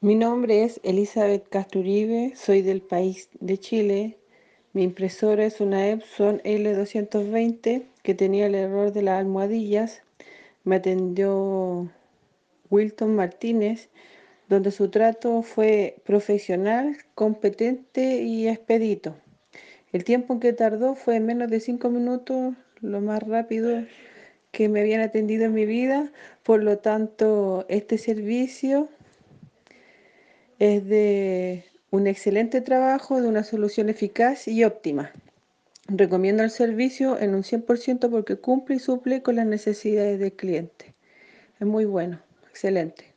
Mi nombre es Elizabeth Casturibe, soy del país de Chile. Mi impresora es una Epson L220 que tenía el error de las almohadillas. Me atendió Wilton Martínez, donde su trato fue profesional, competente y expedito. El tiempo que tardó fue menos de 5 minutos, lo más rápido que me habían atendido en mi vida. Por lo tanto, este servicio es de un excelente trabajo, de una solución eficaz y óptima. Recomiendo el servicio en un 100% porque cumple y suple con las necesidades del cliente. Es muy bueno, excelente.